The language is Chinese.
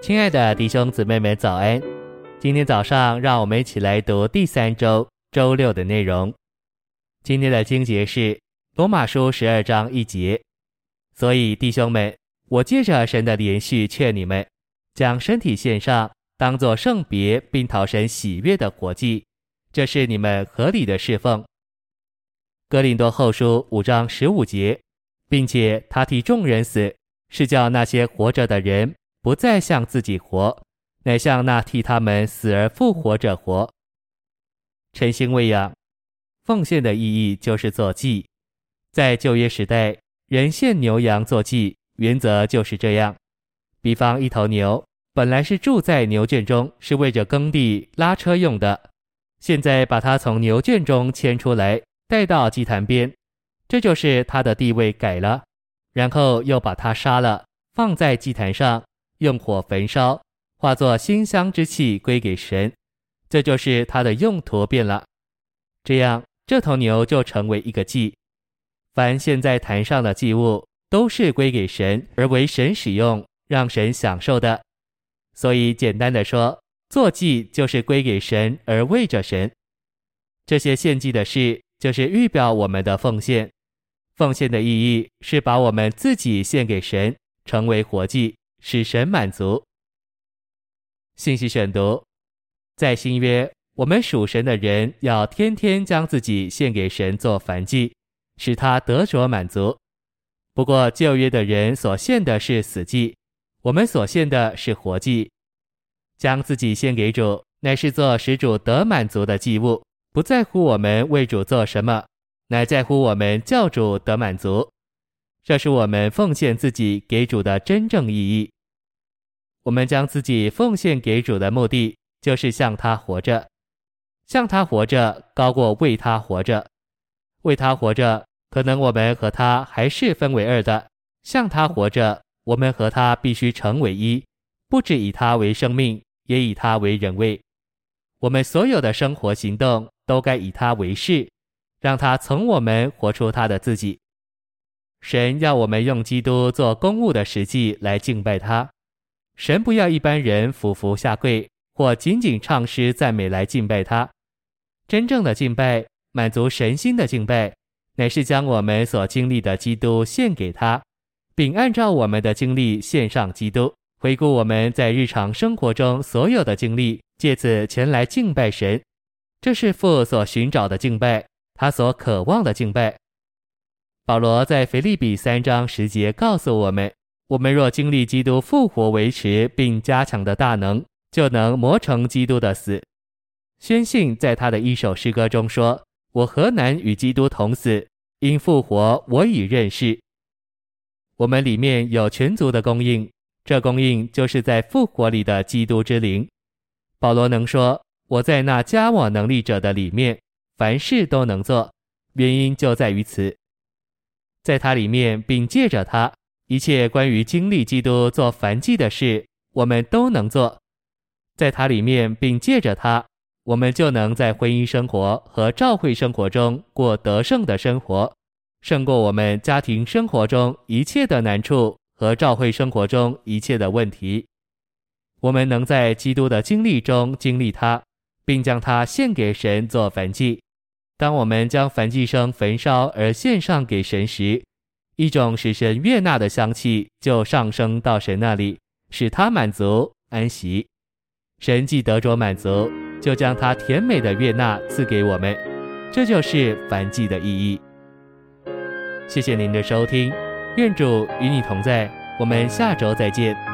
亲爱的弟兄姊妹们，早安！今天早上，让我们一起来读第三周周六的内容。今天的经节是罗马书十二章一节。所以，弟兄们，我借着神的连续劝你们，将身体献上，当作圣别，并讨神喜悦的活祭，这是你们合理的侍奉。哥林多后书五章十五节，并且他替众人死，是叫那些活着的人不再向自己活，乃向那替他们死而复活者活。晨星喂养，奉献的意义就是做祭，在旧约时代。人献牛羊做祭，原则就是这样。比方一头牛本来是住在牛圈中，是为着耕地拉车用的，现在把它从牛圈中牵出来，带到祭坛边，这就是它的地位改了。然后又把它杀了，放在祭坛上，用火焚烧，化作馨香之气归给神，这就是它的用途变了。这样，这头牛就成为一个祭。凡现在坛上的祭物，都是归给神而为神使用，让神享受的。所以简单的说，做祭就是归给神而为着神。这些献祭的事，就是预表我们的奉献。奉献的意义是把我们自己献给神，成为活祭，使神满足。信息选读，在新约，我们属神的人要天天将自己献给神做燔祭。使他得着满足。不过旧约的人所献的是死祭，我们所献的是活祭。将自己献给主，乃是做使主得满足的祭物，不在乎我们为主做什么，乃在乎我们叫主得满足。这是我们奉献自己给主的真正意义。我们将自己奉献给主的目的，就是向他活着，向他活着高过为他活着，为他活着。可能我们和他还是分为二的，像他活着，我们和他必须成为一，不只以他为生命，也以他为人位。我们所有的生活行动都该以他为事，让他从我们活出他的自己。神要我们用基督做公务的实际来敬拜他。神不要一般人俯伏下跪或仅仅唱诗赞美来敬拜他。真正的敬拜，满足神心的敬拜。乃是将我们所经历的基督献给他，并按照我们的经历献上基督。回顾我们在日常生活中所有的经历，借此前来敬拜神。这是父所寻找的敬拜，他所渴望的敬拜。保罗在腓立比三章十节告诉我们：我们若经历基督复活维持并加强的大能，就能磨成基督的死。宣信在他的一首诗歌中说。我何难与基督同死？因复活，我已认识。我们里面有全族的供应，这供应就是在复活里的基督之灵。保罗能说：“我在那加我能力者的里面，凡事都能做。”原因就在于此，在它里面，并借着它，一切关于经历基督做燔祭的事，我们都能做。在它里面，并借着它。我们就能在婚姻生活和教会生活中过得胜的生活，胜过我们家庭生活中一切的难处和教会生活中一切的问题。我们能在基督的经历中经历它，并将它献给神做燔祭。当我们将燔祭生焚烧而献上给神时，一种使神悦纳的香气就上升到神那里，使他满足安息。神既得着满足。就将他甜美的悦纳赐给我们，这就是燔祭的意义。谢谢您的收听，愿主与你同在，我们下周再见。